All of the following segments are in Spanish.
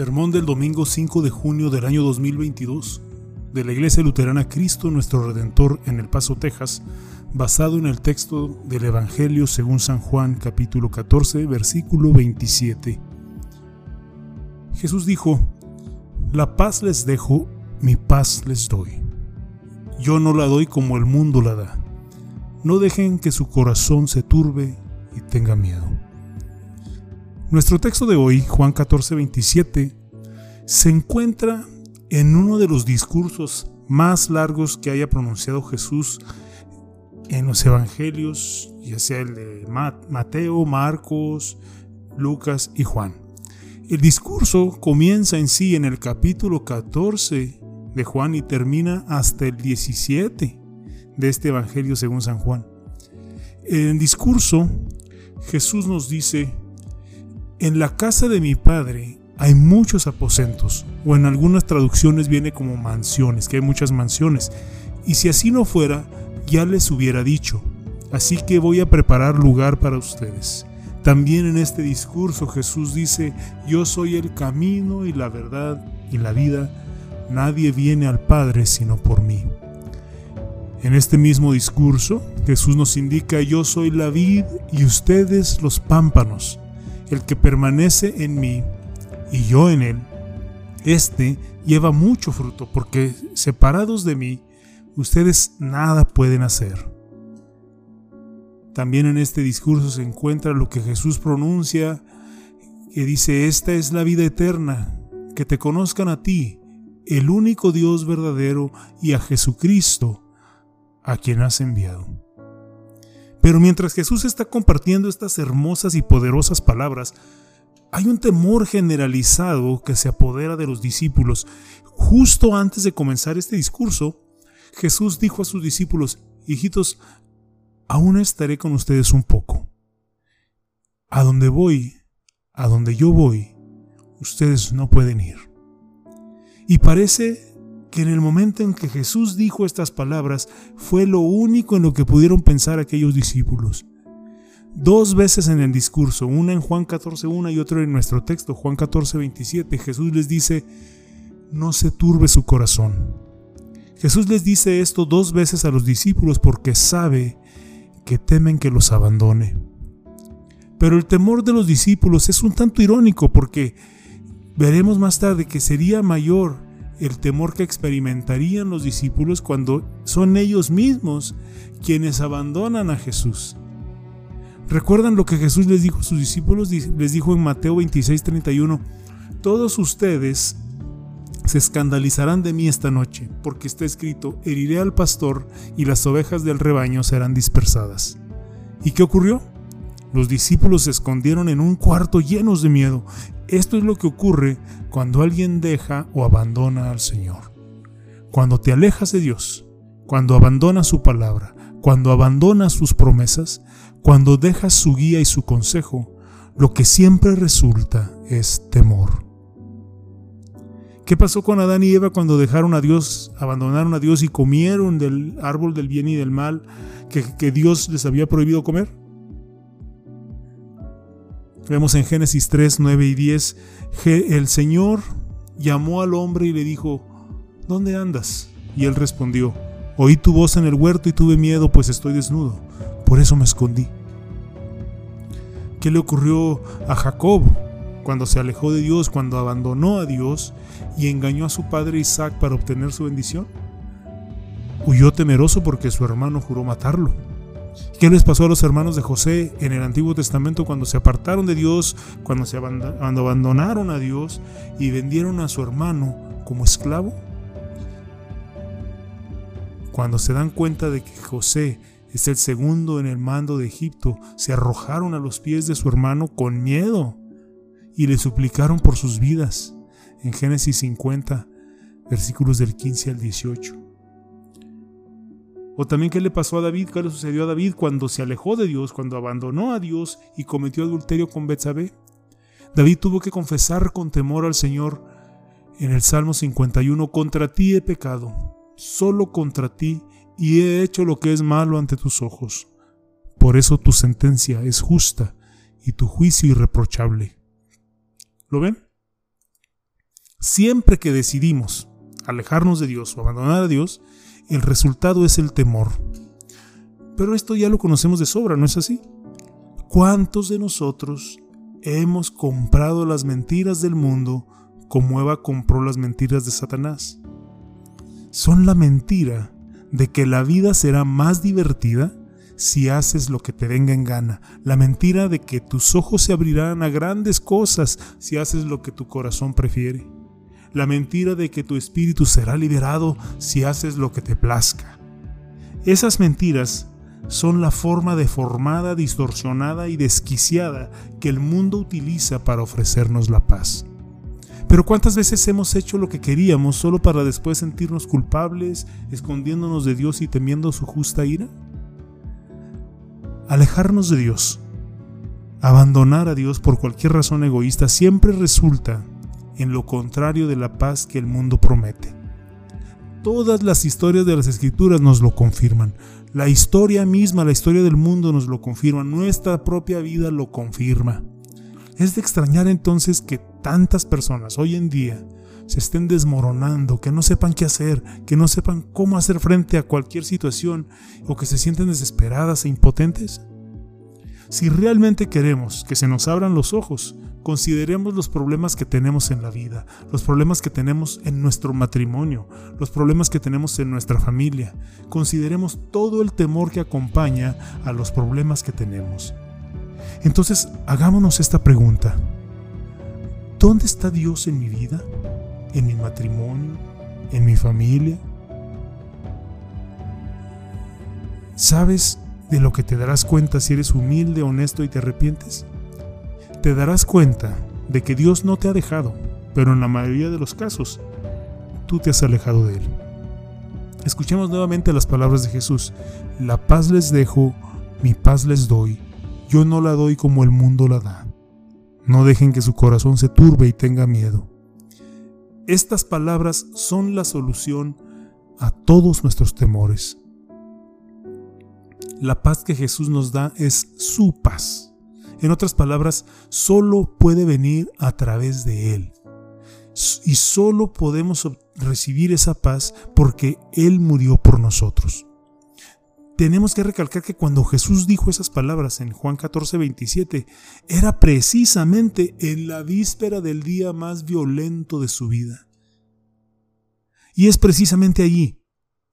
Sermón del domingo 5 de junio del año 2022 de la Iglesia Luterana Cristo nuestro Redentor en El Paso, Texas, basado en el texto del Evangelio según San Juan capítulo 14 versículo 27. Jesús dijo, La paz les dejo, mi paz les doy. Yo no la doy como el mundo la da. No dejen que su corazón se turbe y tenga miedo. Nuestro texto de hoy, Juan 14, 27, se encuentra en uno de los discursos más largos que haya pronunciado Jesús en los evangelios, ya sea el de Mateo, Marcos, Lucas y Juan. El discurso comienza en sí en el capítulo 14 de Juan y termina hasta el 17 de este evangelio según San Juan. En el discurso, Jesús nos dice, en la casa de mi padre hay muchos aposentos, o en algunas traducciones viene como mansiones, que hay muchas mansiones. Y si así no fuera, ya les hubiera dicho. Así que voy a preparar lugar para ustedes. También en este discurso Jesús dice, yo soy el camino y la verdad y la vida. Nadie viene al Padre sino por mí. En este mismo discurso, Jesús nos indica, yo soy la vid y ustedes los pámpanos. El que permanece en mí y yo en él, este lleva mucho fruto, porque separados de mí, ustedes nada pueden hacer. También en este discurso se encuentra lo que Jesús pronuncia, que dice, esta es la vida eterna, que te conozcan a ti, el único Dios verdadero, y a Jesucristo, a quien has enviado. Pero mientras Jesús está compartiendo estas hermosas y poderosas palabras, hay un temor generalizado que se apodera de los discípulos. Justo antes de comenzar este discurso, Jesús dijo a sus discípulos, hijitos, aún estaré con ustedes un poco. A donde voy, a donde yo voy, ustedes no pueden ir. Y parece que en el momento en que Jesús dijo estas palabras fue lo único en lo que pudieron pensar aquellos discípulos. Dos veces en el discurso, una en Juan 14.1 y otra en nuestro texto, Juan 14.27, Jesús les dice, no se turbe su corazón. Jesús les dice esto dos veces a los discípulos porque sabe que temen que los abandone. Pero el temor de los discípulos es un tanto irónico porque veremos más tarde que sería mayor el temor que experimentarían los discípulos cuando son ellos mismos quienes abandonan a Jesús. ¿Recuerdan lo que Jesús les dijo a sus discípulos? Les dijo en Mateo 26, 31, todos ustedes se escandalizarán de mí esta noche, porque está escrito, heriré al pastor y las ovejas del rebaño serán dispersadas. ¿Y qué ocurrió? Los discípulos se escondieron en un cuarto llenos de miedo. Esto es lo que ocurre cuando alguien deja o abandona al Señor. Cuando te alejas de Dios, cuando abandonas su palabra, cuando abandonas sus promesas, cuando dejas su guía y su consejo, lo que siempre resulta es temor. ¿Qué pasó con Adán y Eva cuando dejaron a Dios, abandonaron a Dios y comieron del árbol del bien y del mal que, que Dios les había prohibido comer? Vemos en Génesis 3, 9 y 10, el Señor llamó al hombre y le dijo, ¿dónde andas? Y él respondió, oí tu voz en el huerto y tuve miedo, pues estoy desnudo, por eso me escondí. ¿Qué le ocurrió a Jacob cuando se alejó de Dios, cuando abandonó a Dios y engañó a su padre Isaac para obtener su bendición? Huyó temeroso porque su hermano juró matarlo. ¿Qué les pasó a los hermanos de José en el Antiguo Testamento cuando se apartaron de Dios, cuando, se abandonaron a Dios y vendieron a su hermano como esclavo? Cuando se dan cuenta de que José es el segundo en el mando de Egipto, se arrojaron a los pies de su hermano con miedo y le suplicaron por sus vidas. En Génesis 50, versículos del 15 al 18. O también qué le pasó a David, qué le sucedió a David cuando se alejó de Dios, cuando abandonó a Dios y cometió adulterio con Betsabé. David tuvo que confesar con temor al Señor en el Salmo 51, contra ti he pecado, solo contra ti, y he hecho lo que es malo ante tus ojos. Por eso tu sentencia es justa y tu juicio irreprochable. ¿Lo ven? Siempre que decidimos alejarnos de Dios o abandonar a Dios, el resultado es el temor. Pero esto ya lo conocemos de sobra, ¿no es así? ¿Cuántos de nosotros hemos comprado las mentiras del mundo como Eva compró las mentiras de Satanás? Son la mentira de que la vida será más divertida si haces lo que te venga en gana, la mentira de que tus ojos se abrirán a grandes cosas si haces lo que tu corazón prefiere, la mentira de que tu espíritu será liberado si haces lo que te plazca. Esas mentiras son la forma deformada, distorsionada y desquiciada que el mundo utiliza para ofrecernos la paz. Pero ¿cuántas veces hemos hecho lo que queríamos solo para después sentirnos culpables, escondiéndonos de Dios y temiendo su justa ira? Alejarnos de Dios, abandonar a Dios por cualquier razón egoísta siempre resulta en lo contrario de la paz que el mundo promete. Todas las historias de las escrituras nos lo confirman. La historia misma, la historia del mundo nos lo confirma. Nuestra propia vida lo confirma. Es de extrañar entonces que tantas personas hoy en día se estén desmoronando, que no sepan qué hacer, que no sepan cómo hacer frente a cualquier situación o que se sienten desesperadas e impotentes? Si realmente queremos que se nos abran los ojos, consideremos los problemas que tenemos en la vida, los problemas que tenemos en nuestro matrimonio, los problemas que tenemos en nuestra familia. Consideremos todo el temor que acompaña a los problemas que tenemos. Entonces, hagámonos esta pregunta. ¿Dónde está Dios en mi vida? en mi matrimonio, en mi familia. ¿Sabes de lo que te darás cuenta si eres humilde, honesto y te arrepientes? Te darás cuenta de que Dios no te ha dejado, pero en la mayoría de los casos, tú te has alejado de Él. Escuchemos nuevamente las palabras de Jesús. La paz les dejo, mi paz les doy. Yo no la doy como el mundo la da. No dejen que su corazón se turbe y tenga miedo. Estas palabras son la solución a todos nuestros temores. La paz que Jesús nos da es su paz. En otras palabras, solo puede venir a través de Él. Y solo podemos recibir esa paz porque Él murió por nosotros tenemos que recalcar que cuando Jesús dijo esas palabras en Juan 14, 27, era precisamente en la víspera del día más violento de su vida. Y es precisamente allí,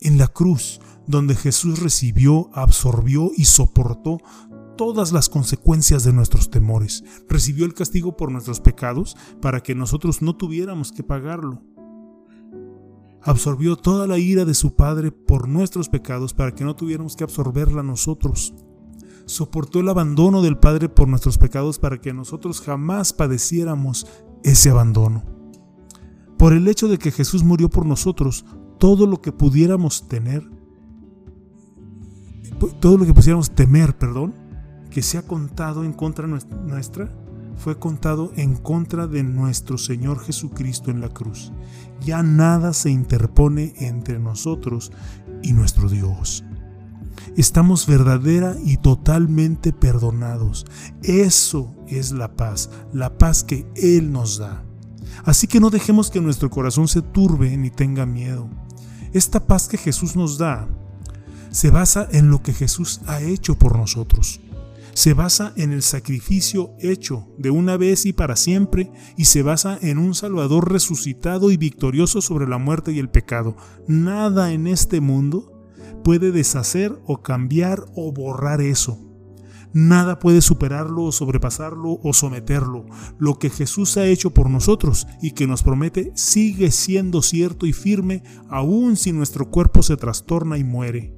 en la cruz, donde Jesús recibió, absorbió y soportó todas las consecuencias de nuestros temores. Recibió el castigo por nuestros pecados para que nosotros no tuviéramos que pagarlo absorbió toda la ira de su Padre por nuestros pecados para que no tuviéramos que absorberla nosotros. Soportó el abandono del Padre por nuestros pecados para que nosotros jamás padeciéramos ese abandono. Por el hecho de que Jesús murió por nosotros, todo lo que pudiéramos tener, todo lo que pudiéramos temer, perdón, que se ha contado en contra nuestra, fue contado en contra de nuestro Señor Jesucristo en la cruz. Ya nada se interpone entre nosotros y nuestro Dios. Estamos verdadera y totalmente perdonados. Eso es la paz, la paz que Él nos da. Así que no dejemos que nuestro corazón se turbe ni tenga miedo. Esta paz que Jesús nos da se basa en lo que Jesús ha hecho por nosotros se basa en el sacrificio hecho de una vez y para siempre y se basa en un Salvador resucitado y victorioso sobre la muerte y el pecado. Nada en este mundo puede deshacer o cambiar o borrar eso. Nada puede superarlo o sobrepasarlo o someterlo. Lo que Jesús ha hecho por nosotros y que nos promete sigue siendo cierto y firme aun si nuestro cuerpo se trastorna y muere.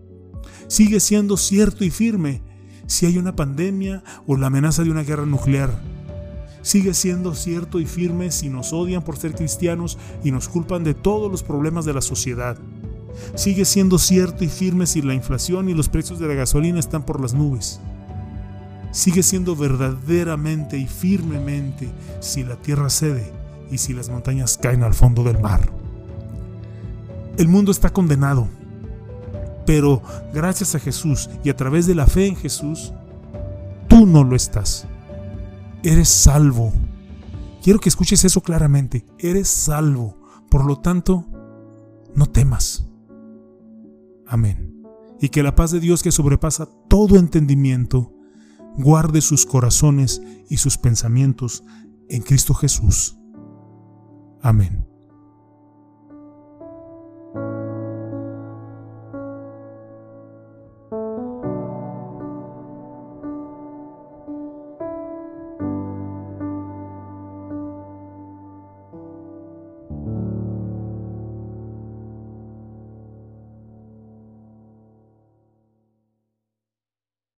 Sigue siendo cierto y firme si hay una pandemia o la amenaza de una guerra nuclear. Sigue siendo cierto y firme si nos odian por ser cristianos y nos culpan de todos los problemas de la sociedad. Sigue siendo cierto y firme si la inflación y los precios de la gasolina están por las nubes. Sigue siendo verdaderamente y firmemente si la tierra cede y si las montañas caen al fondo del mar. El mundo está condenado pero gracias a Jesús y a través de la fe en Jesús, tú no lo estás. Eres salvo. Quiero que escuches eso claramente. Eres salvo. Por lo tanto, no temas. Amén. Y que la paz de Dios que sobrepasa todo entendimiento, guarde sus corazones y sus pensamientos en Cristo Jesús. Amén.